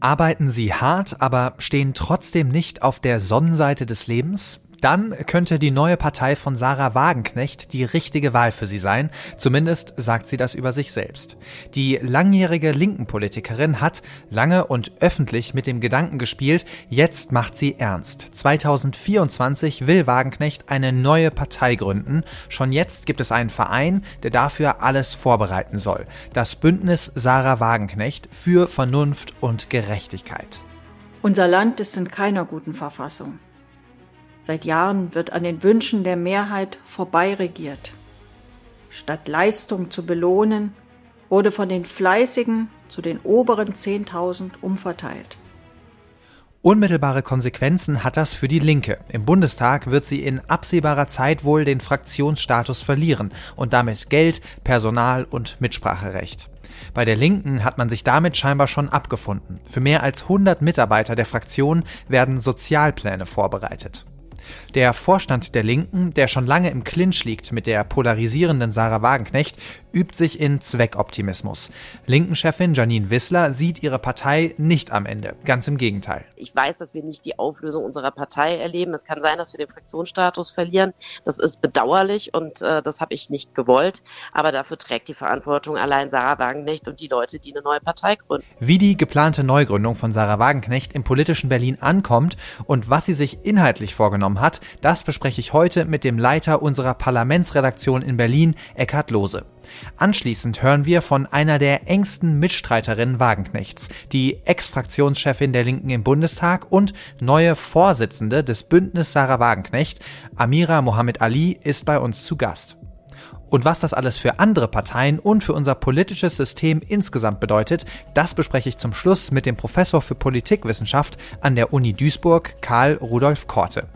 Arbeiten Sie hart, aber stehen trotzdem nicht auf der Sonnenseite des Lebens? Dann könnte die neue Partei von Sarah Wagenknecht die richtige Wahl für sie sein. Zumindest sagt sie das über sich selbst. Die langjährige linken Politikerin hat lange und öffentlich mit dem Gedanken gespielt, jetzt macht sie ernst. 2024 will Wagenknecht eine neue Partei gründen. Schon jetzt gibt es einen Verein, der dafür alles vorbereiten soll. Das Bündnis Sarah Wagenknecht für Vernunft und Gerechtigkeit. Unser Land ist in keiner guten Verfassung. Seit Jahren wird an den Wünschen der Mehrheit vorbeiregiert. Statt Leistung zu belohnen, wurde von den Fleißigen zu den oberen 10.000 umverteilt. Unmittelbare Konsequenzen hat das für die Linke. Im Bundestag wird sie in absehbarer Zeit wohl den Fraktionsstatus verlieren und damit Geld, Personal und Mitspracherecht. Bei der Linken hat man sich damit scheinbar schon abgefunden. Für mehr als 100 Mitarbeiter der Fraktion werden Sozialpläne vorbereitet. Der Vorstand der Linken, der schon lange im Clinch liegt mit der polarisierenden Sarah Wagenknecht, übt sich in Zweckoptimismus. Linken-Chefin Janine Wissler sieht ihre Partei nicht am Ende. Ganz im Gegenteil. Ich weiß, dass wir nicht die Auflösung unserer Partei erleben. Es kann sein, dass wir den Fraktionsstatus verlieren. Das ist bedauerlich und äh, das habe ich nicht gewollt. Aber dafür trägt die Verantwortung allein Sarah Wagenknecht und die Leute, die eine neue Partei gründen. Wie die geplante Neugründung von Sarah Wagenknecht im politischen Berlin ankommt und was sie sich inhaltlich vorgenommen hat, das bespreche ich heute mit dem Leiter unserer Parlamentsredaktion in Berlin, Eckhard Lose. Anschließend hören wir von einer der engsten Mitstreiterinnen Wagenknechts, die Ex-Fraktionschefin der Linken im Bundestag und neue Vorsitzende des Bündnis Sarah Wagenknecht, Amira Mohammed Ali, ist bei uns zu Gast. Und was das alles für andere Parteien und für unser politisches System insgesamt bedeutet, das bespreche ich zum Schluss mit dem Professor für Politikwissenschaft an der Uni Duisburg, Karl Rudolf Korte.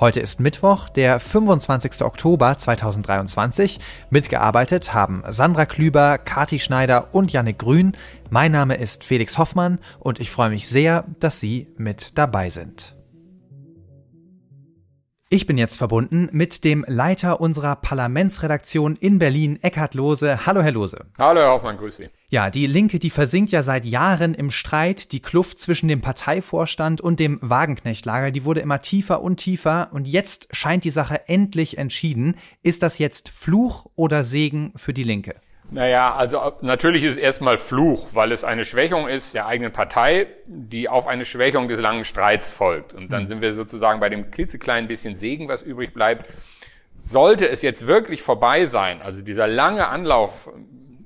Heute ist Mittwoch, der 25. Oktober 2023. Mitgearbeitet haben Sandra Klüber, Kati Schneider und Jannik Grün. Mein Name ist Felix Hoffmann und ich freue mich sehr, dass Sie mit dabei sind. Ich bin jetzt verbunden mit dem Leiter unserer Parlamentsredaktion in Berlin, Eckhard Lose. Hallo, Herr Lose. Hallo, Herr Hoffmann, grüß Sie. Ja, die Linke, die versinkt ja seit Jahren im Streit. Die Kluft zwischen dem Parteivorstand und dem Wagenknechtlager, die wurde immer tiefer und tiefer. Und jetzt scheint die Sache endlich entschieden. Ist das jetzt Fluch oder Segen für die Linke? Naja, also natürlich ist es erstmal Fluch, weil es eine Schwächung ist der eigenen Partei, die auf eine Schwächung des langen Streits folgt. Und dann mhm. sind wir sozusagen bei dem klitzekleinen bisschen Segen, was übrig bleibt. Sollte es jetzt wirklich vorbei sein, also dieser lange Anlauf,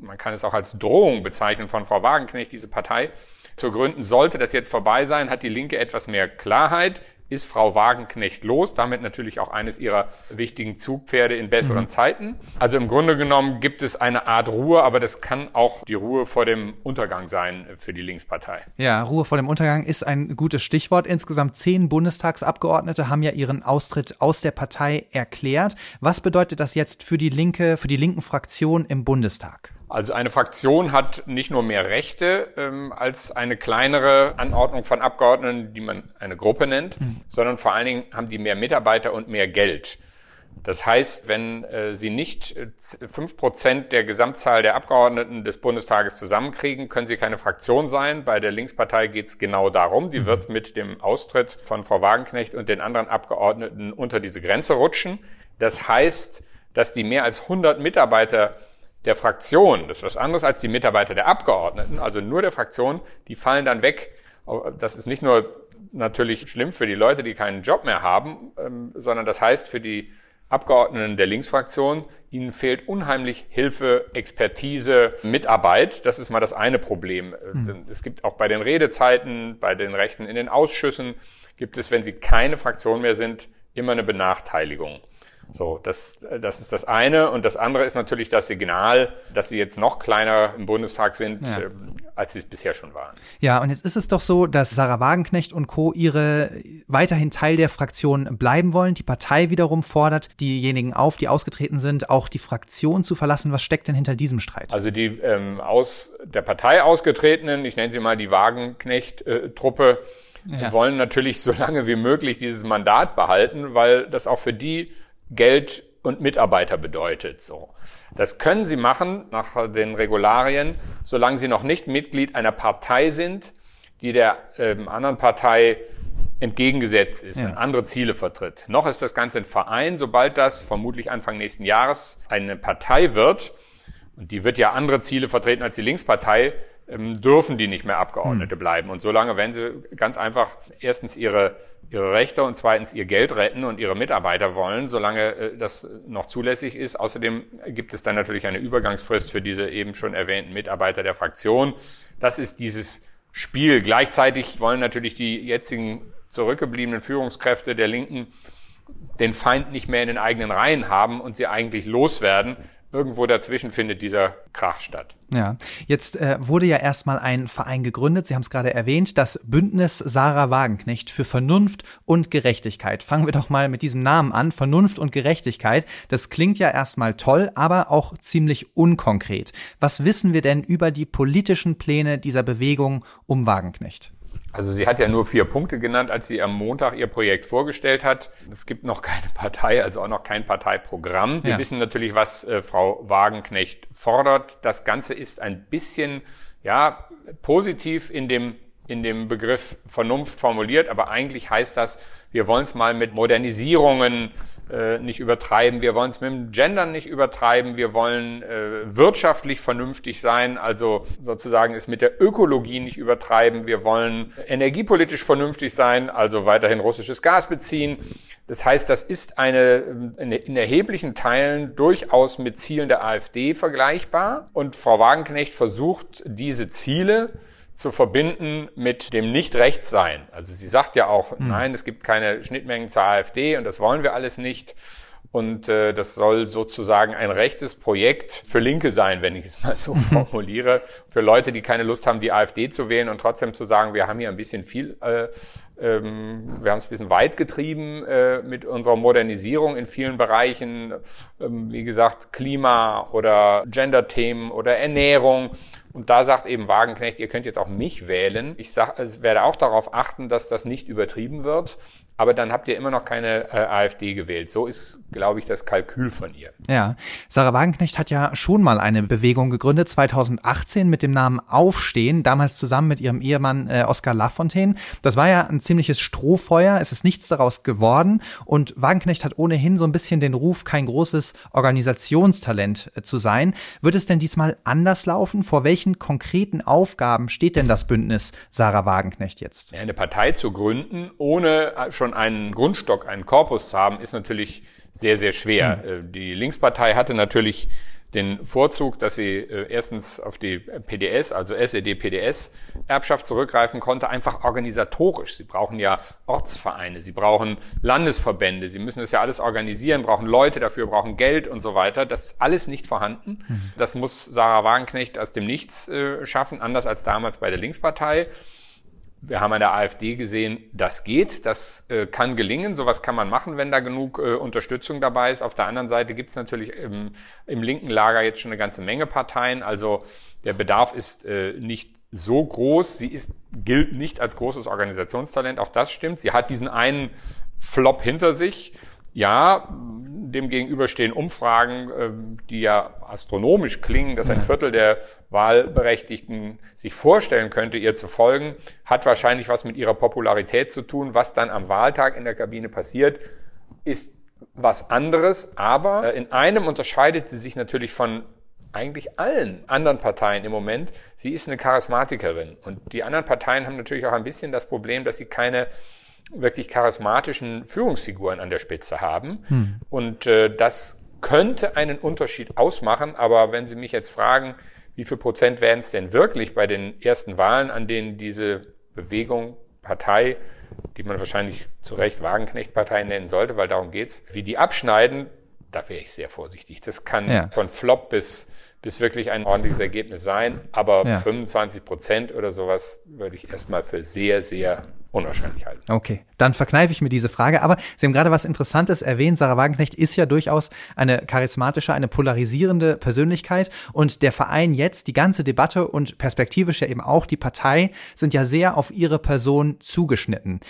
man kann es auch als Drohung bezeichnen von Frau Wagenknecht, diese Partei zu gründen, sollte das jetzt vorbei sein, hat die Linke etwas mehr Klarheit, ist Frau Wagenknecht los, damit natürlich auch eines ihrer wichtigen Zugpferde in besseren mhm. Zeiten. Also im Grunde genommen gibt es eine Art Ruhe, aber das kann auch die Ruhe vor dem Untergang sein für die Linkspartei. Ja, Ruhe vor dem Untergang ist ein gutes Stichwort. Insgesamt zehn Bundestagsabgeordnete haben ja ihren Austritt aus der Partei erklärt. Was bedeutet das jetzt für die linke, für die linken Fraktion im Bundestag? Also eine Fraktion hat nicht nur mehr Rechte ähm, als eine kleinere Anordnung von Abgeordneten, die man eine Gruppe nennt, mhm. sondern vor allen Dingen haben die mehr Mitarbeiter und mehr Geld. Das heißt, wenn äh, sie nicht äh, fünf äh, Prozent der Gesamtzahl der Abgeordneten des Bundestages zusammenkriegen, können sie keine Fraktion sein. Bei der Linkspartei geht es genau darum. Die mhm. wird mit dem Austritt von Frau Wagenknecht und den anderen Abgeordneten unter diese Grenze rutschen. Das heißt, dass die mehr als 100 Mitarbeiter der Fraktion, das ist was anderes als die Mitarbeiter der Abgeordneten, also nur der Fraktion, die fallen dann weg. Das ist nicht nur natürlich schlimm für die Leute, die keinen Job mehr haben, ähm, sondern das heißt für die Abgeordneten der Linksfraktion, ihnen fehlt unheimlich Hilfe, Expertise, Mitarbeit. Das ist mal das eine Problem. Mhm. Es gibt auch bei den Redezeiten, bei den Rechten in den Ausschüssen, gibt es, wenn sie keine Fraktion mehr sind, immer eine Benachteiligung. So, das, das ist das eine. Und das andere ist natürlich das Signal, dass sie jetzt noch kleiner im Bundestag sind, ja. äh, als sie es bisher schon waren. Ja, und jetzt ist es doch so, dass Sarah Wagenknecht und Co. ihre weiterhin Teil der Fraktion bleiben wollen. Die Partei wiederum fordert diejenigen auf, die ausgetreten sind, auch die Fraktion zu verlassen. Was steckt denn hinter diesem Streit? Also die ähm, aus der Partei ausgetretenen, ich nenne sie mal die Wagenknecht-Truppe, äh, ja. wollen natürlich so lange wie möglich dieses Mandat behalten, weil das auch für die Geld und Mitarbeiter bedeutet. So. Das können Sie machen nach den Regularien, solange Sie noch nicht Mitglied einer Partei sind, die der ähm, anderen Partei entgegengesetzt ist ja. und andere Ziele vertritt. Noch ist das Ganze ein Verein, sobald das vermutlich Anfang nächsten Jahres eine Partei wird, und die wird ja andere Ziele vertreten als die Linkspartei, ähm, dürfen die nicht mehr Abgeordnete hm. bleiben. Und solange werden sie ganz einfach erstens ihre, ihre Rechte und zweitens ihr Geld retten und ihre Mitarbeiter wollen, solange äh, das noch zulässig ist. Außerdem gibt es dann natürlich eine Übergangsfrist für diese eben schon erwähnten Mitarbeiter der Fraktion. Das ist dieses Spiel. Gleichzeitig wollen natürlich die jetzigen zurückgebliebenen Führungskräfte der Linken den Feind nicht mehr in den eigenen Reihen haben und sie eigentlich loswerden irgendwo dazwischen findet dieser Krach statt. Ja, jetzt äh, wurde ja erstmal ein Verein gegründet, Sie haben es gerade erwähnt, das Bündnis Sarah Wagenknecht für Vernunft und Gerechtigkeit. Fangen wir doch mal mit diesem Namen an, Vernunft und Gerechtigkeit. Das klingt ja erstmal toll, aber auch ziemlich unkonkret. Was wissen wir denn über die politischen Pläne dieser Bewegung um Wagenknecht? Also sie hat ja nur vier Punkte genannt, als sie am Montag ihr Projekt vorgestellt hat. Es gibt noch keine Partei, also auch noch kein Parteiprogramm. Wir ja. wissen natürlich, was äh, Frau Wagenknecht fordert. Das Ganze ist ein bisschen, ja, positiv in dem in dem Begriff Vernunft formuliert, aber eigentlich heißt das, wir wollen es mal mit Modernisierungen äh, nicht übertreiben, wir wollen es mit dem Gendern nicht übertreiben, wir wollen äh, wirtschaftlich vernünftig sein, also sozusagen es mit der Ökologie nicht übertreiben, wir wollen energiepolitisch vernünftig sein, also weiterhin russisches Gas beziehen. Das heißt, das ist eine, in erheblichen Teilen durchaus mit Zielen der AfD vergleichbar. Und Frau Wagenknecht versucht, diese Ziele zu verbinden mit dem Nicht-Recht-Sein. Also sie sagt ja auch, mhm. nein, es gibt keine Schnittmengen zur AfD und das wollen wir alles nicht. Und äh, das soll sozusagen ein rechtes Projekt für Linke sein, wenn ich es mal so formuliere. Für Leute, die keine Lust haben, die AfD zu wählen und trotzdem zu sagen, wir haben hier ein bisschen viel, äh, ähm, wir haben es ein bisschen weit getrieben äh, mit unserer Modernisierung in vielen Bereichen, ähm, wie gesagt, Klima oder Gender-Themen oder Ernährung. Und da sagt eben Wagenknecht, ihr könnt jetzt auch mich wählen. Ich sag, werde auch darauf achten, dass das nicht übertrieben wird aber dann habt ihr immer noch keine äh, AfD gewählt. So ist, glaube ich, das Kalkül von ihr. Ja, Sarah Wagenknecht hat ja schon mal eine Bewegung gegründet, 2018 mit dem Namen Aufstehen, damals zusammen mit ihrem Ehemann äh, Oskar Lafontaine. Das war ja ein ziemliches Strohfeuer, es ist nichts daraus geworden und Wagenknecht hat ohnehin so ein bisschen den Ruf, kein großes Organisationstalent äh, zu sein. Wird es denn diesmal anders laufen? Vor welchen konkreten Aufgaben steht denn das Bündnis Sarah Wagenknecht jetzt? Ja, eine Partei zu gründen, ohne äh, schon schon einen Grundstock, einen Korpus zu haben, ist natürlich sehr, sehr schwer. Mhm. Die Linkspartei hatte natürlich den Vorzug, dass sie äh, erstens auf die PDS, also SED-PDS-Erbschaft zurückgreifen konnte, einfach organisatorisch. Sie brauchen ja Ortsvereine, sie brauchen Landesverbände, sie müssen das ja alles organisieren, brauchen Leute dafür, brauchen Geld und so weiter. Das ist alles nicht vorhanden. Mhm. Das muss Sarah Wagenknecht aus dem Nichts äh, schaffen, anders als damals bei der Linkspartei. Wir haben an der AfD gesehen, das geht, das äh, kann gelingen, sowas kann man machen, wenn da genug äh, Unterstützung dabei ist. Auf der anderen Seite gibt es natürlich im, im, linken Lager jetzt schon eine ganze Menge Parteien. Also der Bedarf ist äh, nicht so groß. Sie ist, gilt nicht als großes Organisationstalent, auch das stimmt. Sie hat diesen einen Flop hinter sich. Ja, Demgegenüber stehen Umfragen, ähm, die ja astronomisch klingen, dass ein Viertel der Wahlberechtigten sich vorstellen könnte, ihr zu folgen, hat wahrscheinlich was mit ihrer Popularität zu tun. Was dann am Wahltag in der Kabine passiert, ist was anderes. Aber äh, in einem unterscheidet sie sich natürlich von eigentlich allen anderen Parteien im Moment. Sie ist eine Charismatikerin. Und die anderen Parteien haben natürlich auch ein bisschen das Problem, dass sie keine wirklich charismatischen Führungsfiguren an der Spitze haben. Hm. Und äh, das könnte einen Unterschied ausmachen. Aber wenn Sie mich jetzt fragen, wie viel Prozent werden es denn wirklich bei den ersten Wahlen, an denen diese Bewegung, Partei, die man wahrscheinlich zu Recht Wagenknecht-Partei nennen sollte, weil darum geht's, wie die abschneiden, da wäre ich sehr vorsichtig. Das kann ja. von Flop bis bis wirklich ein ordentliches Ergebnis sein. Aber ja. 25 Prozent oder sowas würde ich erstmal für sehr, sehr unwahrscheinlich halten. Okay, dann verkneife ich mir diese Frage. Aber Sie haben gerade was Interessantes erwähnt. Sarah Wagenknecht ist ja durchaus eine charismatische, eine polarisierende Persönlichkeit. Und der Verein jetzt, die ganze Debatte und perspektivisch ja eben auch die Partei sind ja sehr auf ihre Person zugeschnitten.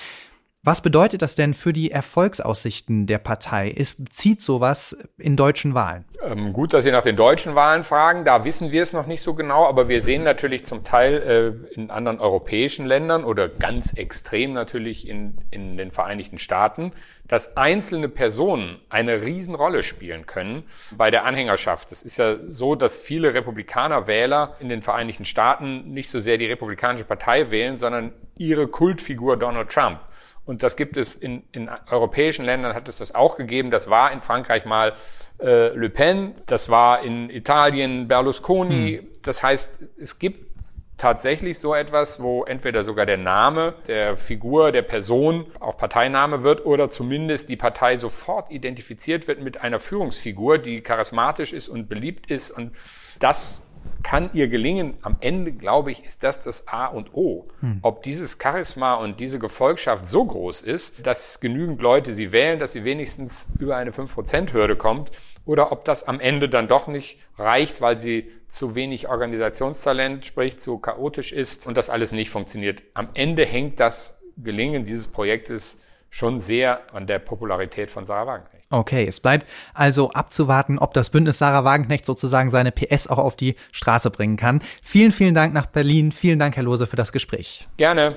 Was bedeutet das denn für die Erfolgsaussichten der Partei? Ist, zieht sowas in deutschen Wahlen? Ähm, gut, dass Sie nach den deutschen Wahlen fragen. Da wissen wir es noch nicht so genau, aber wir sehen natürlich zum Teil äh, in anderen europäischen Ländern oder ganz extrem natürlich in, in den Vereinigten Staaten, dass einzelne Personen eine Riesenrolle spielen können bei der Anhängerschaft. Es ist ja so, dass viele Republikaner-Wähler in den Vereinigten Staaten nicht so sehr die Republikanische Partei wählen, sondern ihre Kultfigur Donald Trump. Und das gibt es in, in europäischen Ländern, hat es das auch gegeben. Das war in Frankreich mal äh, Le Pen, das war in Italien Berlusconi. Hm. Das heißt, es gibt tatsächlich so etwas, wo entweder sogar der Name der Figur, der Person auch Parteiname wird oder zumindest die Partei sofort identifiziert wird mit einer Führungsfigur, die charismatisch ist und beliebt ist. Und das kann ihr gelingen. Am Ende, glaube ich, ist das das A und O. Hm. Ob dieses Charisma und diese Gefolgschaft so groß ist, dass genügend Leute sie wählen, dass sie wenigstens über eine 5%-Hürde kommt, oder ob das am Ende dann doch nicht reicht, weil sie zu wenig Organisationstalent, sprich zu chaotisch ist und das alles nicht funktioniert. Am Ende hängt das Gelingen dieses Projektes schon sehr an der Popularität von Sarah Wagenknecht. Okay, es bleibt also abzuwarten, ob das Bündnis Sarah Wagenknecht sozusagen seine PS auch auf die Straße bringen kann. Vielen, vielen Dank nach Berlin. Vielen Dank, Herr Lose, für das Gespräch. Gerne.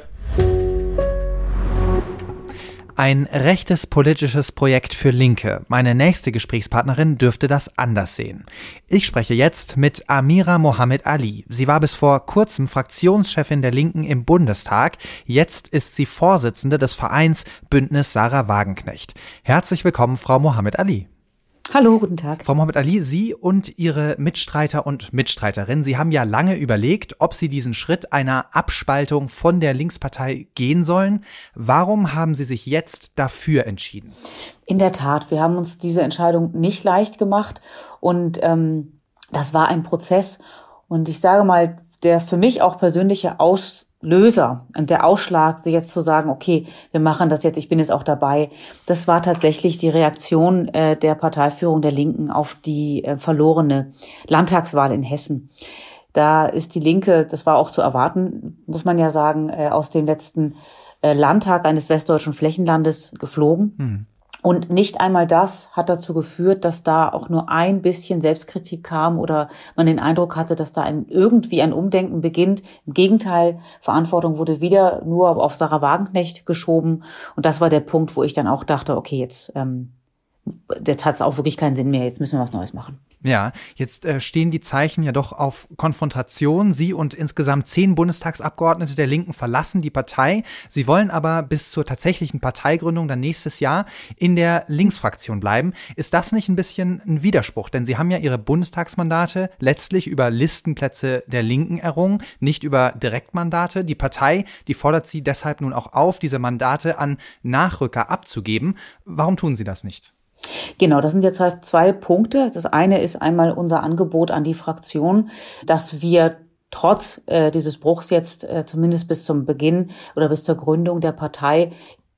Ein rechtes politisches Projekt für Linke. Meine nächste Gesprächspartnerin dürfte das anders sehen. Ich spreche jetzt mit Amira Mohammed Ali. Sie war bis vor kurzem Fraktionschefin der Linken im Bundestag. Jetzt ist sie Vorsitzende des Vereins Bündnis Sarah Wagenknecht. Herzlich willkommen, Frau Mohammed Ali. Hallo, guten Tag. Frau Mohammed Ali, Sie und Ihre Mitstreiter und Mitstreiterinnen, Sie haben ja lange überlegt, ob Sie diesen Schritt einer Abspaltung von der Linkspartei gehen sollen. Warum haben Sie sich jetzt dafür entschieden? In der Tat, wir haben uns diese Entscheidung nicht leicht gemacht und ähm, das war ein Prozess. Und ich sage mal, der für mich auch persönliche Aus Löser und der Ausschlag, sie jetzt zu sagen, okay, wir machen das jetzt, ich bin jetzt auch dabei, das war tatsächlich die Reaktion äh, der Parteiführung der Linken auf die äh, verlorene Landtagswahl in Hessen. Da ist die Linke, das war auch zu erwarten, muss man ja sagen, äh, aus dem letzten äh, Landtag eines westdeutschen Flächenlandes geflogen. Hm. Und nicht einmal das hat dazu geführt, dass da auch nur ein bisschen Selbstkritik kam oder man den Eindruck hatte, dass da ein, irgendwie ein Umdenken beginnt. Im Gegenteil, Verantwortung wurde wieder nur auf Sarah Wagenknecht geschoben. Und das war der Punkt, wo ich dann auch dachte, okay, jetzt, ähm, jetzt hat es auch wirklich keinen Sinn mehr, jetzt müssen wir was Neues machen. Ja, jetzt äh, stehen die Zeichen ja doch auf Konfrontation. Sie und insgesamt zehn Bundestagsabgeordnete der Linken verlassen die Partei. Sie wollen aber bis zur tatsächlichen Parteigründung dann nächstes Jahr in der Linksfraktion bleiben. Ist das nicht ein bisschen ein Widerspruch? Denn Sie haben ja Ihre Bundestagsmandate letztlich über Listenplätze der Linken errungen, nicht über Direktmandate. Die Partei, die fordert Sie deshalb nun auch auf, diese Mandate an Nachrücker abzugeben. Warum tun Sie das nicht? Genau, das sind jetzt zwei, zwei Punkte. Das eine ist einmal unser Angebot an die Fraktion, dass wir trotz äh, dieses Bruchs jetzt äh, zumindest bis zum Beginn oder bis zur Gründung der Partei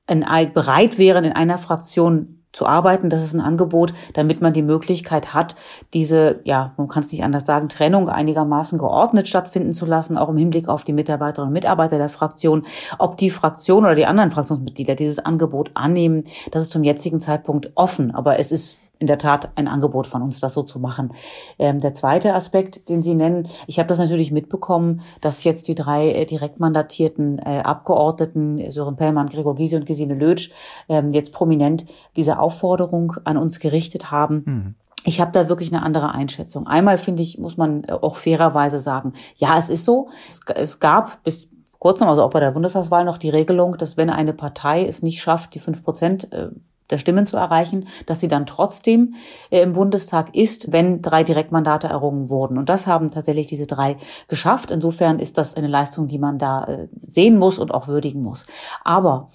in, bereit wären, in einer Fraktion zu arbeiten. Das ist ein Angebot, damit man die Möglichkeit hat, diese, ja, man kann es nicht anders sagen, Trennung einigermaßen geordnet stattfinden zu lassen, auch im Hinblick auf die Mitarbeiterinnen und Mitarbeiter der Fraktion. Ob die Fraktion oder die anderen Fraktionsmitglieder dieses Angebot annehmen, das ist zum jetzigen Zeitpunkt offen. Aber es ist in der Tat ein Angebot von uns, das so zu machen. Ähm, der zweite Aspekt, den Sie nennen, ich habe das natürlich mitbekommen, dass jetzt die drei äh, direkt mandatierten äh, Abgeordneten, Sören Pellmann, Gregor Gysi und Gesine Lötsch, ähm, jetzt prominent diese Aufforderung an uns gerichtet haben. Mhm. Ich habe da wirklich eine andere Einschätzung. Einmal finde ich, muss man äh, auch fairerweise sagen, ja, es ist so. Es, es gab bis kurzem, also auch bei der Bundestagswahl noch die Regelung, dass wenn eine Partei es nicht schafft, die fünf Prozent äh, der Stimmen zu erreichen, dass sie dann trotzdem äh, im Bundestag ist, wenn drei Direktmandate errungen wurden. Und das haben tatsächlich diese drei geschafft. Insofern ist das eine Leistung, die man da äh, sehen muss und auch würdigen muss. Aber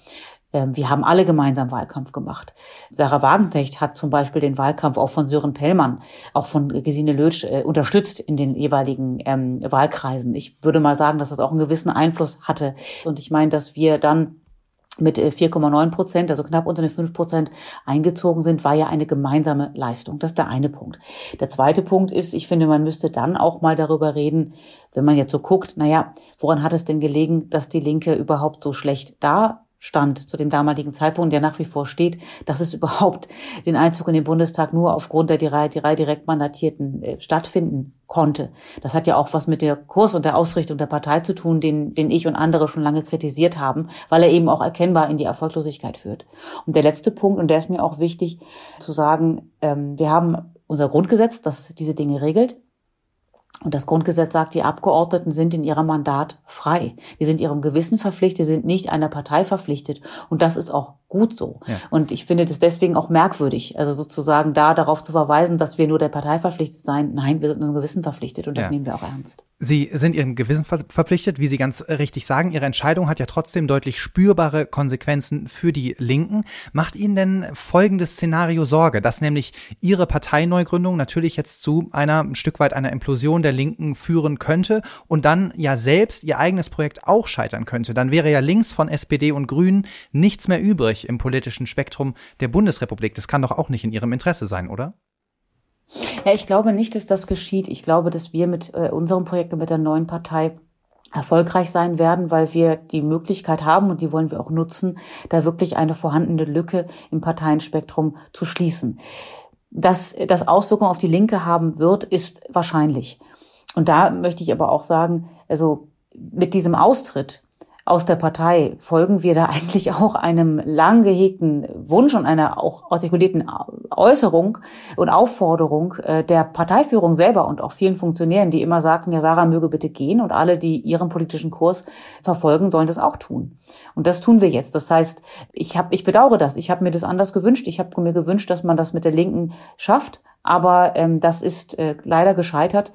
ähm, wir haben alle gemeinsam Wahlkampf gemacht. Sarah Wagenknecht hat zum Beispiel den Wahlkampf auch von Sören Pellmann, auch von Gesine Lötsch äh, unterstützt in den jeweiligen ähm, Wahlkreisen. Ich würde mal sagen, dass das auch einen gewissen Einfluss hatte. Und ich meine, dass wir dann mit 4,9 äh, Prozent, also knapp unter den 5 Prozent eingezogen sind, war ja eine gemeinsame Leistung. Das ist der eine Punkt. Der zweite Punkt ist, ich finde, man müsste dann auch mal darüber reden, wenn man jetzt so guckt, naja, woran hat es denn gelegen, dass die Linke überhaupt so schlecht da stand zu dem damaligen Zeitpunkt, der nach wie vor steht, dass es überhaupt den Einzug in den Bundestag nur aufgrund der drei, drei Direktmandatierten äh, stattfinden konnte. Das hat ja auch was mit der Kurs und der Ausrichtung der Partei zu tun, den, den ich und andere schon lange kritisiert haben, weil er eben auch erkennbar in die Erfolglosigkeit führt. Und der letzte Punkt, und der ist mir auch wichtig zu sagen, ähm, wir haben unser Grundgesetz, das diese Dinge regelt. Und das Grundgesetz sagt, die Abgeordneten sind in ihrem Mandat frei. Die sind ihrem Gewissen verpflichtet, sind nicht einer Partei verpflichtet. Und das ist auch gut so. Ja. Und ich finde das deswegen auch merkwürdig, also sozusagen da darauf zu verweisen, dass wir nur der Partei verpflichtet seien. Nein, wir sind ihrem Gewissen verpflichtet und das ja. nehmen wir auch ernst. Sie sind Ihrem Gewissen verpflichtet, wie Sie ganz richtig sagen. Ihre Entscheidung hat ja trotzdem deutlich spürbare Konsequenzen für die Linken. Macht Ihnen denn folgendes Szenario Sorge, dass nämlich Ihre Parteineugründung natürlich jetzt zu einer ein Stück weit einer Implosion der Linken führen könnte und dann ja selbst Ihr eigenes Projekt auch scheitern könnte? Dann wäre ja links von SPD und Grünen nichts mehr übrig im politischen Spektrum der Bundesrepublik. Das kann doch auch nicht in Ihrem Interesse sein, oder? Ja, ich glaube nicht, dass das geschieht. Ich glaube, dass wir mit äh, unserem Projekt und mit der neuen Partei erfolgreich sein werden, weil wir die Möglichkeit haben und die wollen wir auch nutzen, da wirklich eine vorhandene Lücke im Parteienspektrum zu schließen. Dass das Auswirkungen auf die Linke haben wird, ist wahrscheinlich. Und da möchte ich aber auch sagen, also mit diesem Austritt aus der Partei folgen wir da eigentlich auch einem lang gehegten Wunsch und einer auch artikulierten Äußerung und Aufforderung äh, der Parteiführung selber und auch vielen Funktionären, die immer sagten, ja, Sarah möge bitte gehen und alle, die ihren politischen Kurs verfolgen, sollen das auch tun. Und das tun wir jetzt. Das heißt, ich habe, ich bedauere das. Ich habe mir das anders gewünscht. Ich habe mir gewünscht, dass man das mit der Linken schafft, aber ähm, das ist äh, leider gescheitert.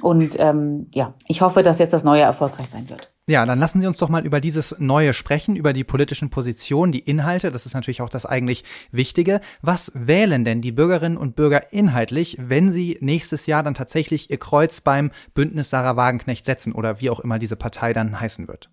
Und ähm, ja, ich hoffe, dass jetzt das Neue erfolgreich sein wird. Ja, dann lassen Sie uns doch mal über dieses Neue sprechen, über die politischen Positionen, die Inhalte. Das ist natürlich auch das eigentlich Wichtige. Was wählen denn die Bürgerinnen und Bürger inhaltlich, wenn sie nächstes Jahr dann tatsächlich ihr Kreuz beim Bündnis Sarah Wagenknecht setzen oder wie auch immer diese Partei dann heißen wird?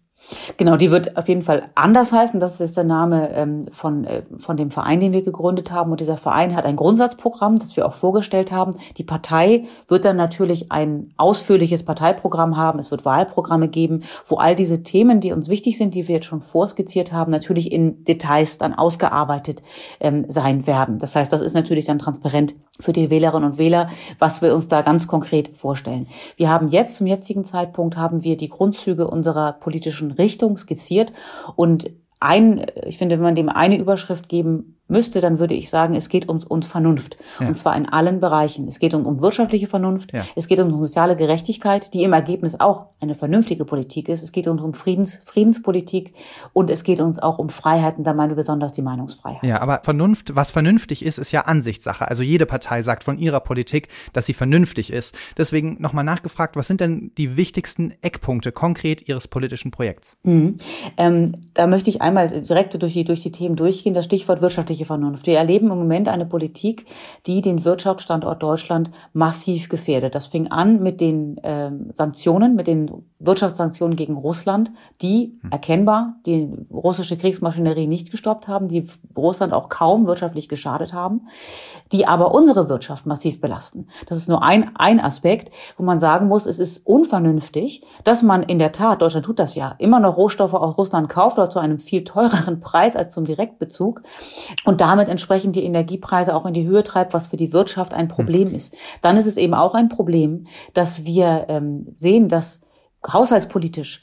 Genau, die wird auf jeden Fall anders heißen. Das ist jetzt der Name ähm, von, äh, von dem Verein, den wir gegründet haben. Und dieser Verein hat ein Grundsatzprogramm, das wir auch vorgestellt haben. Die Partei wird dann natürlich ein ausführliches Parteiprogramm haben. Es wird Wahlprogramme geben, wo all diese Themen, die uns wichtig sind, die wir jetzt schon vorskizziert haben, natürlich in Details dann ausgearbeitet ähm, sein werden. Das heißt, das ist natürlich dann transparent für die Wählerinnen und Wähler, was wir uns da ganz konkret vorstellen. Wir haben jetzt zum jetzigen Zeitpunkt haben wir die Grundzüge unserer politischen Richtung skizziert und ein, ich finde, wenn man dem eine Überschrift geben müsste, dann würde ich sagen, es geht um, um Vernunft. Ja. Und zwar in allen Bereichen. Es geht um, um wirtschaftliche Vernunft, ja. es geht um soziale Gerechtigkeit, die im Ergebnis auch eine vernünftige Politik ist. Es geht um, um Friedens, Friedenspolitik und es geht uns auch um Freiheiten, da meine besonders die Meinungsfreiheit. Ja, aber Vernunft, was vernünftig ist, ist ja Ansichtssache. Also jede Partei sagt von ihrer Politik, dass sie vernünftig ist. Deswegen nochmal nachgefragt, was sind denn die wichtigsten Eckpunkte konkret Ihres politischen Projekts? Mhm. Ähm, da möchte ich einmal direkt durch die, durch die Themen durchgehen. Das Stichwort wirtschaftliche wirtschaftliche Vernunft. Wir erleben im Moment eine Politik, die den Wirtschaftsstandort Deutschland massiv gefährdet. Das fing an mit den äh, Sanktionen, mit den Wirtschaftssanktionen gegen Russland, die hm. erkennbar die russische Kriegsmaschinerie nicht gestoppt haben, die Russland auch kaum wirtschaftlich geschadet haben, die aber unsere Wirtschaft massiv belasten. Das ist nur ein, ein Aspekt, wo man sagen muss, es ist unvernünftig, dass man in der Tat, Deutschland tut das ja, immer noch Rohstoffe aus Russland kauft, oder zu einem viel teureren Preis als zum Direktbezug und damit entsprechend die Energiepreise auch in die Höhe treibt, was für die Wirtschaft ein Problem hm. ist. Dann ist es eben auch ein Problem, dass wir ähm, sehen, dass haushaltspolitisch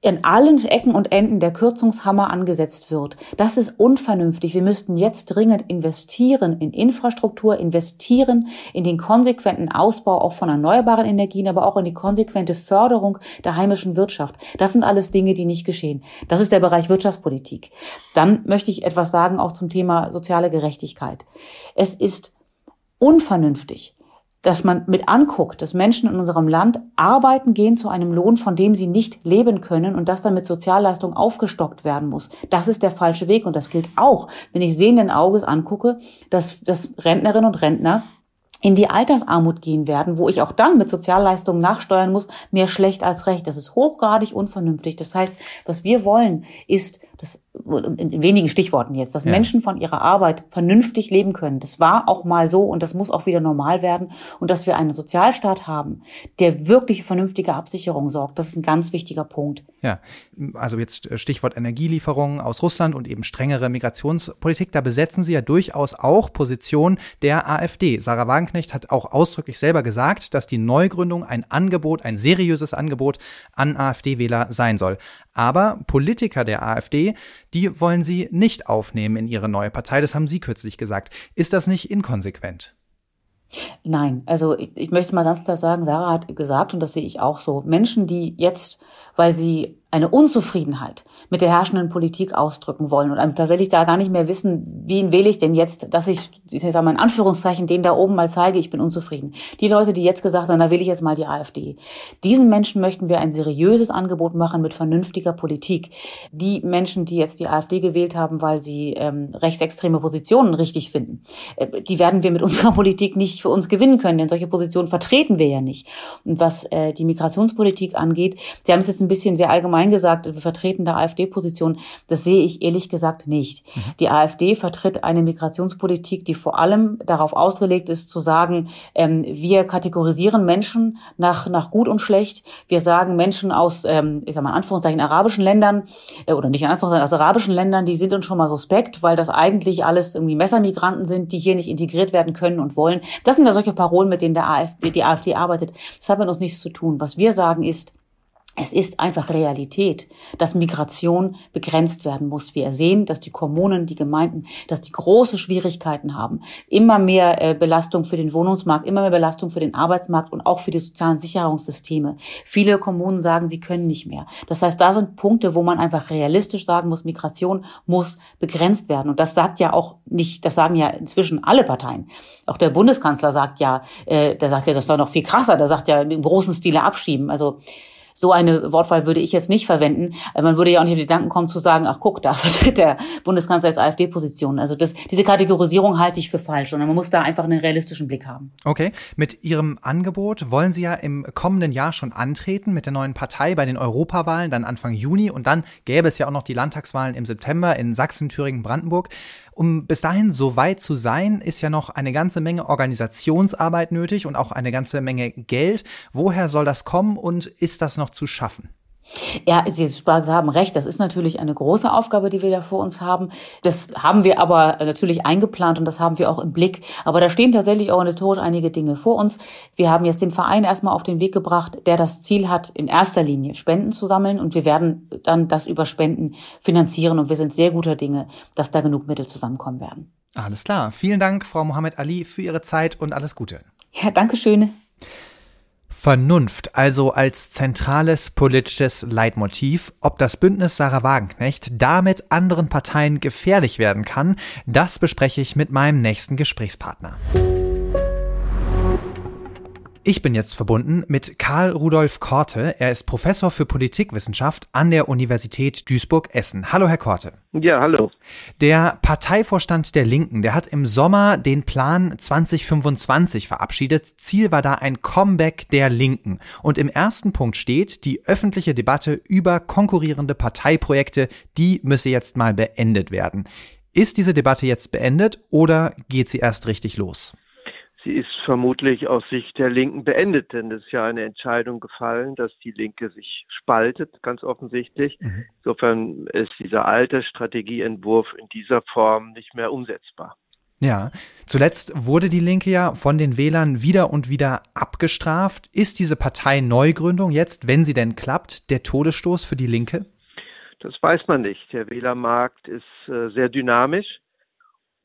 in allen Ecken und Enden der Kürzungshammer angesetzt wird. Das ist unvernünftig. Wir müssten jetzt dringend investieren in Infrastruktur, investieren in den konsequenten Ausbau auch von erneuerbaren Energien, aber auch in die konsequente Förderung der heimischen Wirtschaft. Das sind alles Dinge, die nicht geschehen. Das ist der Bereich Wirtschaftspolitik. Dann möchte ich etwas sagen auch zum Thema soziale Gerechtigkeit. Es ist unvernünftig, dass man mit anguckt, dass Menschen in unserem Land arbeiten gehen zu einem Lohn, von dem sie nicht leben können und das dann mit Sozialleistung aufgestockt werden muss. Das ist der falsche Weg und das gilt auch, wenn ich sehenden Auges angucke, dass, dass Rentnerinnen und Rentner in die Altersarmut gehen werden, wo ich auch dann mit Sozialleistungen nachsteuern muss, mehr schlecht als recht. Das ist hochgradig unvernünftig. Das heißt, was wir wollen, ist das in wenigen Stichworten jetzt, dass ja. Menschen von ihrer Arbeit vernünftig leben können. Das war auch mal so und das muss auch wieder normal werden. Und dass wir einen Sozialstaat haben, der wirklich vernünftige Absicherung sorgt, das ist ein ganz wichtiger Punkt. Ja, also jetzt äh, Stichwort Energielieferungen aus Russland und eben strengere Migrationspolitik, da besetzen Sie ja durchaus auch Positionen der AfD. Sarah Wagenknecht hat auch ausdrücklich selber gesagt, dass die Neugründung ein Angebot, ein seriöses Angebot an AfD-Wähler sein soll. Aber Politiker der AfD, die wollen sie nicht aufnehmen in ihre neue Partei. Das haben Sie kürzlich gesagt. Ist das nicht inkonsequent? Nein, also ich, ich möchte mal ganz klar sagen, Sarah hat gesagt, und das sehe ich auch so, Menschen, die jetzt, weil sie eine Unzufriedenheit mit der herrschenden Politik ausdrücken wollen und tatsächlich da gar nicht mehr wissen, wen wähle ich denn jetzt, dass ich, ich sag mal in Anführungszeichen, den da oben mal zeige, ich bin unzufrieden. Die Leute, die jetzt gesagt haben, da wähle ich jetzt mal die AfD. Diesen Menschen möchten wir ein seriöses Angebot machen mit vernünftiger Politik. Die Menschen, die jetzt die AfD gewählt haben, weil sie ähm, rechtsextreme Positionen richtig finden, äh, die werden wir mit unserer Politik nicht für uns gewinnen können, denn solche Positionen vertreten wir ja nicht. Und was äh, die Migrationspolitik angeht, Sie haben es jetzt ein bisschen sehr allgemein allgemein gesagt, wir vertreten der AfD-Position, das sehe ich ehrlich gesagt nicht. Mhm. Die AfD vertritt eine Migrationspolitik, die vor allem darauf ausgelegt ist, zu sagen, ähm, wir kategorisieren Menschen nach, nach gut und schlecht. Wir sagen Menschen aus, ähm, ich sag mal in Anführungszeichen, arabischen Ländern, äh, oder nicht in Anführungszeichen, aus arabischen Ländern, die sind uns schon mal suspekt, weil das eigentlich alles irgendwie Messermigranten sind, die hier nicht integriert werden können und wollen. Das sind ja solche Parolen, mit denen der AfD, die AfD arbeitet. Das hat mit uns nichts zu tun. Was wir sagen ist, es ist einfach Realität, dass Migration begrenzt werden muss. Wir sehen, dass die Kommunen, die Gemeinden, dass die große Schwierigkeiten haben. Immer mehr äh, Belastung für den Wohnungsmarkt, immer mehr Belastung für den Arbeitsmarkt und auch für die sozialen Sicherungssysteme. Viele Kommunen sagen, sie können nicht mehr. Das heißt, da sind Punkte, wo man einfach realistisch sagen muss, Migration muss begrenzt werden. Und das sagt ja auch nicht, das sagen ja inzwischen alle Parteien. Auch der Bundeskanzler sagt ja, äh, der sagt ja, das ist doch noch viel krasser, der sagt ja im großen Stile abschieben. Also so eine Wortwahl würde ich jetzt nicht verwenden. Äh, man würde ja auch nicht in die Gedanken kommen zu sagen, ach guck, da vertritt der Bundeskanzler jetzt AfD-Position. Also das, diese Kategorisierung halte ich für falsch und man muss da einfach einen realistischen Blick haben. Okay, mit Ihrem Angebot wollen Sie ja im kommenden Jahr schon antreten mit der neuen Partei bei den Europawahlen, dann Anfang Juni und dann gäbe es ja auch noch die Landtagswahlen im September in Sachsen, Thüringen, Brandenburg. Um bis dahin so weit zu sein, ist ja noch eine ganze Menge Organisationsarbeit nötig und auch eine ganze Menge Geld. Woher soll das kommen und ist das noch zu schaffen? Ja, Sie haben recht. Das ist natürlich eine große Aufgabe, die wir da vor uns haben. Das haben wir aber natürlich eingeplant und das haben wir auch im Blick. Aber da stehen tatsächlich organisatorisch einige Dinge vor uns. Wir haben jetzt den Verein erstmal auf den Weg gebracht, der das Ziel hat, in erster Linie Spenden zu sammeln und wir werden dann das über Spenden finanzieren und wir sind sehr guter Dinge, dass da genug Mittel zusammenkommen werden. Alles klar. Vielen Dank, Frau Mohammed Ali, für Ihre Zeit und alles Gute. Ja, danke schön. Vernunft also als zentrales politisches Leitmotiv. Ob das Bündnis Sarah Wagenknecht damit anderen Parteien gefährlich werden kann, das bespreche ich mit meinem nächsten Gesprächspartner. Ich bin jetzt verbunden mit Karl Rudolf Korte. Er ist Professor für Politikwissenschaft an der Universität Duisburg-Essen. Hallo, Herr Korte. Ja, hallo. Der Parteivorstand der Linken, der hat im Sommer den Plan 2025 verabschiedet. Ziel war da ein Comeback der Linken. Und im ersten Punkt steht, die öffentliche Debatte über konkurrierende Parteiprojekte, die müsse jetzt mal beendet werden. Ist diese Debatte jetzt beendet oder geht sie erst richtig los? Sie ist vermutlich aus Sicht der Linken beendet, denn es ist ja eine Entscheidung gefallen, dass die Linke sich spaltet, ganz offensichtlich. Mhm. Insofern ist dieser alte Strategieentwurf in dieser Form nicht mehr umsetzbar. Ja, zuletzt wurde die Linke ja von den Wählern wieder und wieder abgestraft. Ist diese Partei-Neugründung jetzt, wenn sie denn klappt, der Todesstoß für die Linke? Das weiß man nicht. Der Wählermarkt ist äh, sehr dynamisch.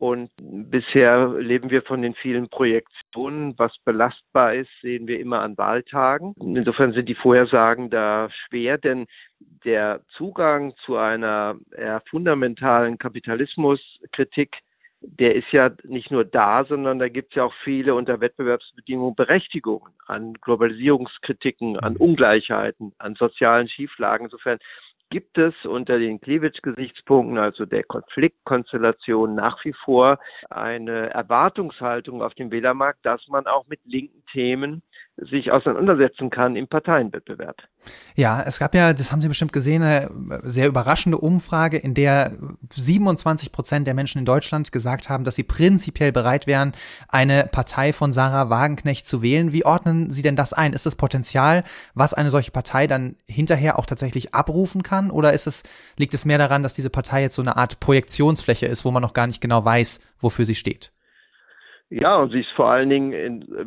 Und bisher leben wir von den vielen Projektionen. Was belastbar ist, sehen wir immer an Wahltagen. Insofern sind die Vorhersagen da schwer, denn der Zugang zu einer eher fundamentalen Kapitalismuskritik, der ist ja nicht nur da, sondern da gibt es ja auch viele unter Wettbewerbsbedingungen Berechtigungen an Globalisierungskritiken, an Ungleichheiten, an sozialen Schieflagen. Insofern gibt es unter den Klewitsch-Gesichtspunkten, also der Konfliktkonstellation, nach wie vor eine Erwartungshaltung auf dem Wählermarkt, dass man auch mit linken Themen sich auseinandersetzen kann im Parteienwettbewerb. Ja, es gab ja, das haben Sie bestimmt gesehen, eine sehr überraschende Umfrage, in der 27 Prozent der Menschen in Deutschland gesagt haben, dass sie prinzipiell bereit wären, eine Partei von Sarah Wagenknecht zu wählen. Wie ordnen Sie denn das ein? Ist das Potenzial, was eine solche Partei dann hinterher auch tatsächlich abrufen kann? Oder ist es, liegt es mehr daran, dass diese Partei jetzt so eine Art Projektionsfläche ist, wo man noch gar nicht genau weiß, wofür sie steht? Ja, und sie ist vor allen Dingen in, äh,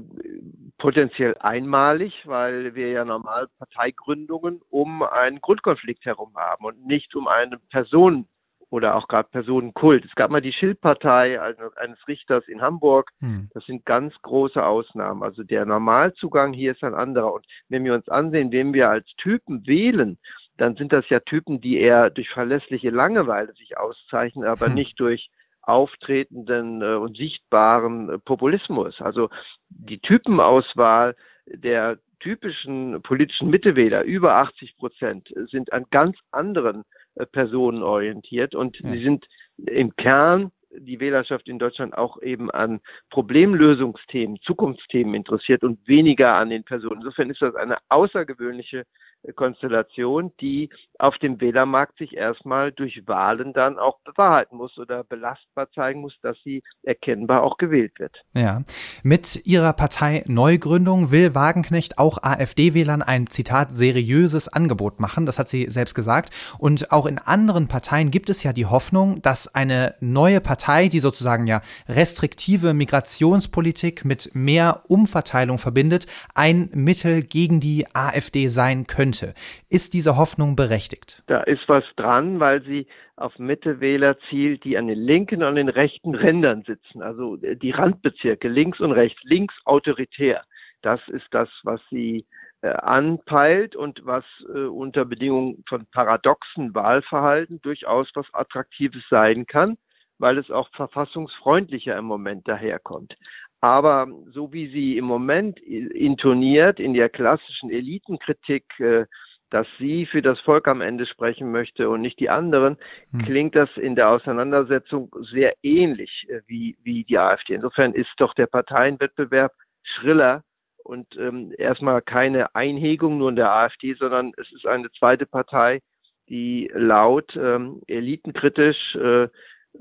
potenziell einmalig, weil wir ja normal Parteigründungen um einen Grundkonflikt herum haben und nicht um eine Person oder auch gerade Personenkult. Es gab mal die Schildpartei also eines Richters in Hamburg. Hm. Das sind ganz große Ausnahmen. Also der Normalzugang hier ist ein anderer. Und wenn wir uns ansehen, wen wir als Typen wählen, dann sind das ja Typen, die eher durch verlässliche Langeweile sich auszeichnen, aber hm. nicht durch auftretenden äh, und sichtbaren äh, Populismus. Also die Typenauswahl der typischen politischen Mittewähler, über 80 Prozent, sind an ganz anderen äh, Personen orientiert und sie sind im Kern die Wählerschaft in Deutschland auch eben an Problemlösungsthemen, Zukunftsthemen interessiert und weniger an den Personen. Insofern ist das eine außergewöhnliche Konstellation, die auf dem Wählermarkt sich erstmal durch Wahlen dann auch bewahrheiten muss oder belastbar zeigen muss, dass sie erkennbar auch gewählt wird. Ja. Mit ihrer Partei Neugründung will Wagenknecht auch AfD-Wählern ein Zitat seriöses Angebot machen. Das hat sie selbst gesagt. Und auch in anderen Parteien gibt es ja die Hoffnung, dass eine neue Partei, die sozusagen ja restriktive Migrationspolitik mit mehr Umverteilung verbindet, ein Mittel gegen die AfD sein könnte könnte. Ist diese Hoffnung berechtigt? Da ist was dran, weil sie auf Mittewähler zielt, die an den linken und an den rechten Rändern sitzen. Also äh, die Randbezirke, links und rechts, links autoritär. Das ist das, was sie äh, anpeilt und was äh, unter Bedingungen von paradoxen Wahlverhalten durchaus was Attraktives sein kann, weil es auch verfassungsfreundlicher im Moment daherkommt. Aber so wie sie im Moment intoniert in der klassischen Elitenkritik, äh, dass sie für das Volk am Ende sprechen möchte und nicht die anderen, hm. klingt das in der Auseinandersetzung sehr ähnlich äh, wie, wie die AfD. Insofern ist doch der Parteienwettbewerb schriller und ähm, erstmal keine Einhegung nur in der AfD, sondern es ist eine zweite Partei, die laut ähm, elitenkritisch äh,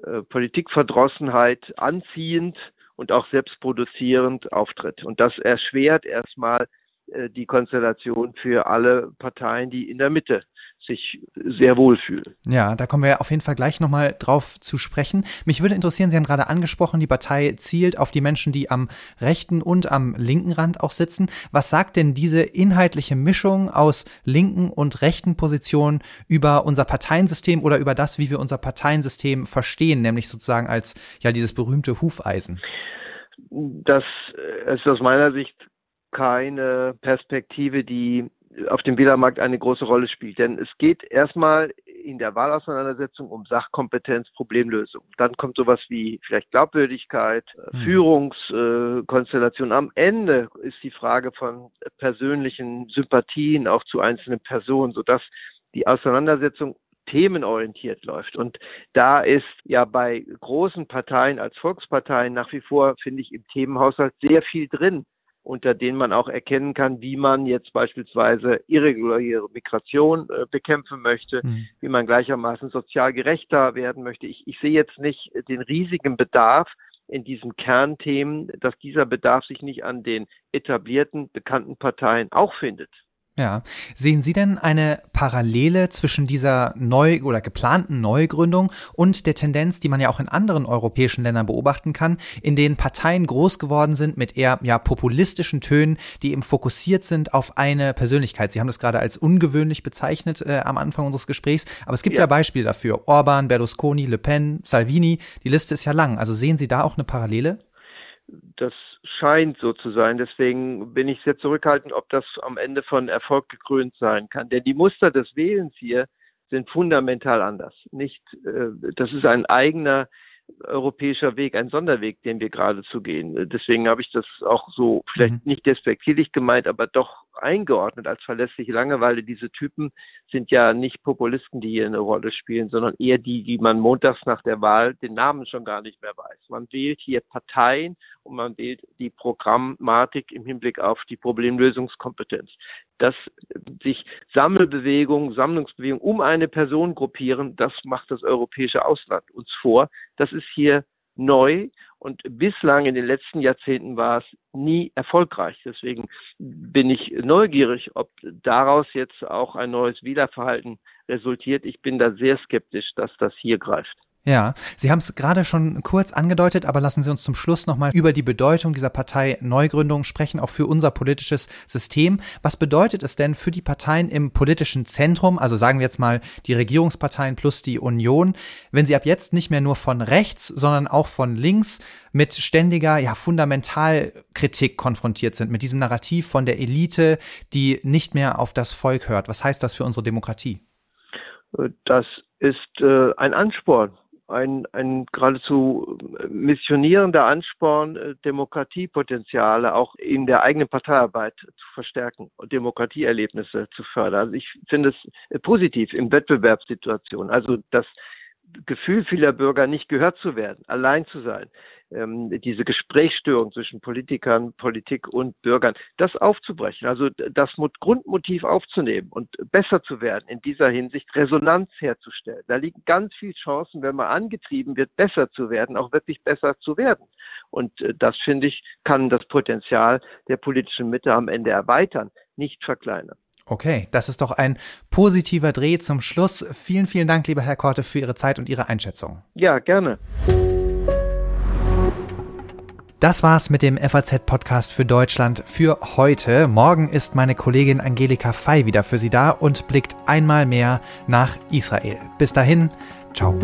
äh, Politikverdrossenheit anziehend und auch selbstproduzierend auftritt. Und das erschwert erstmal äh, die Konstellation für alle Parteien, die in der Mitte sich sehr wohlfühlen. Ja, da kommen wir auf jeden Fall gleich nochmal drauf zu sprechen. Mich würde interessieren, Sie haben gerade angesprochen, die Partei zielt auf die Menschen, die am rechten und am linken Rand auch sitzen. Was sagt denn diese inhaltliche Mischung aus linken und rechten Positionen über unser Parteiensystem oder über das, wie wir unser Parteiensystem verstehen, nämlich sozusagen als ja dieses berühmte Hufeisen? Das ist aus meiner Sicht keine Perspektive, die auf dem Wählermarkt eine große Rolle spielt. Denn es geht erstmal in der Wahlauseinandersetzung um Sachkompetenz, Problemlösung. Dann kommt sowas wie vielleicht Glaubwürdigkeit, mhm. Führungskonstellation. Am Ende ist die Frage von persönlichen Sympathien auch zu einzelnen Personen, sodass die Auseinandersetzung themenorientiert läuft. Und da ist ja bei großen Parteien als Volksparteien nach wie vor, finde ich, im Themenhaushalt sehr viel drin unter denen man auch erkennen kann, wie man jetzt beispielsweise irreguläre Migration äh, bekämpfen möchte, mhm. wie man gleichermaßen sozial gerechter werden möchte. Ich, ich sehe jetzt nicht den riesigen Bedarf in diesen Kernthemen, dass dieser Bedarf sich nicht an den etablierten, bekannten Parteien auch findet. Ja. Sehen Sie denn eine Parallele zwischen dieser neu oder geplanten Neugründung und der Tendenz, die man ja auch in anderen europäischen Ländern beobachten kann, in denen Parteien groß geworden sind mit eher ja populistischen Tönen, die eben fokussiert sind auf eine Persönlichkeit? Sie haben das gerade als ungewöhnlich bezeichnet äh, am Anfang unseres Gesprächs, aber es gibt ja. ja Beispiele dafür. Orban, Berlusconi, Le Pen, Salvini, die Liste ist ja lang. Also sehen Sie da auch eine Parallele? Das scheint so zu sein. Deswegen bin ich sehr zurückhaltend, ob das am Ende von Erfolg gekrönt sein kann. Denn die Muster des Wählens hier sind fundamental anders. Nicht, äh, das ist ein eigener europäischer Weg, ein Sonderweg, den wir gerade zu gehen. Deswegen habe ich das auch so vielleicht mhm. nicht despektierlich gemeint, aber doch eingeordnet als verlässliche Langeweile. Diese Typen sind ja nicht Populisten, die hier eine Rolle spielen, sondern eher die, die man montags nach der Wahl den Namen schon gar nicht mehr weiß. Man wählt hier Parteien und man wählt die Programmatik im Hinblick auf die Problemlösungskompetenz. Dass sich Sammelbewegungen, Sammlungsbewegungen um eine Person gruppieren, das macht das europäische Ausland uns vor. Das ist hier neu und bislang in den letzten Jahrzehnten war es nie erfolgreich. Deswegen bin ich neugierig, ob daraus jetzt auch ein neues Wiederverhalten resultiert. Ich bin da sehr skeptisch, dass das hier greift. Ja, Sie haben es gerade schon kurz angedeutet, aber lassen Sie uns zum Schluss nochmal über die Bedeutung dieser Partei Neugründung sprechen, auch für unser politisches System. Was bedeutet es denn für die Parteien im politischen Zentrum, also sagen wir jetzt mal die Regierungsparteien plus die Union, wenn sie ab jetzt nicht mehr nur von rechts, sondern auch von links mit ständiger, ja, Fundamentalkritik konfrontiert sind, mit diesem Narrativ von der Elite, die nicht mehr auf das Volk hört? Was heißt das für unsere Demokratie? Das ist äh, ein Ansporn ein, ein geradezu missionierender Ansporn, äh, Demokratiepotenziale auch in der eigenen Parteiarbeit zu verstärken und Demokratieerlebnisse zu fördern. Also ich finde es äh, positiv in Wettbewerbssituationen. Also das Gefühl vieler Bürger, nicht gehört zu werden, allein zu sein, ähm, diese Gesprächsstörung zwischen Politikern, Politik und Bürgern, das aufzubrechen, also das Grundmotiv aufzunehmen und besser zu werden, in dieser Hinsicht Resonanz herzustellen. Da liegen ganz viele Chancen, wenn man angetrieben wird, besser zu werden, auch wirklich besser zu werden. Und äh, das, finde ich, kann das Potenzial der politischen Mitte am Ende erweitern, nicht verkleinern. Okay, das ist doch ein positiver Dreh zum Schluss. Vielen, vielen Dank, lieber Herr Korte, für Ihre Zeit und Ihre Einschätzung. Ja, gerne. Das war's mit dem FAZ-Podcast für Deutschland für heute. Morgen ist meine Kollegin Angelika Fei wieder für Sie da und blickt einmal mehr nach Israel. Bis dahin, ciao.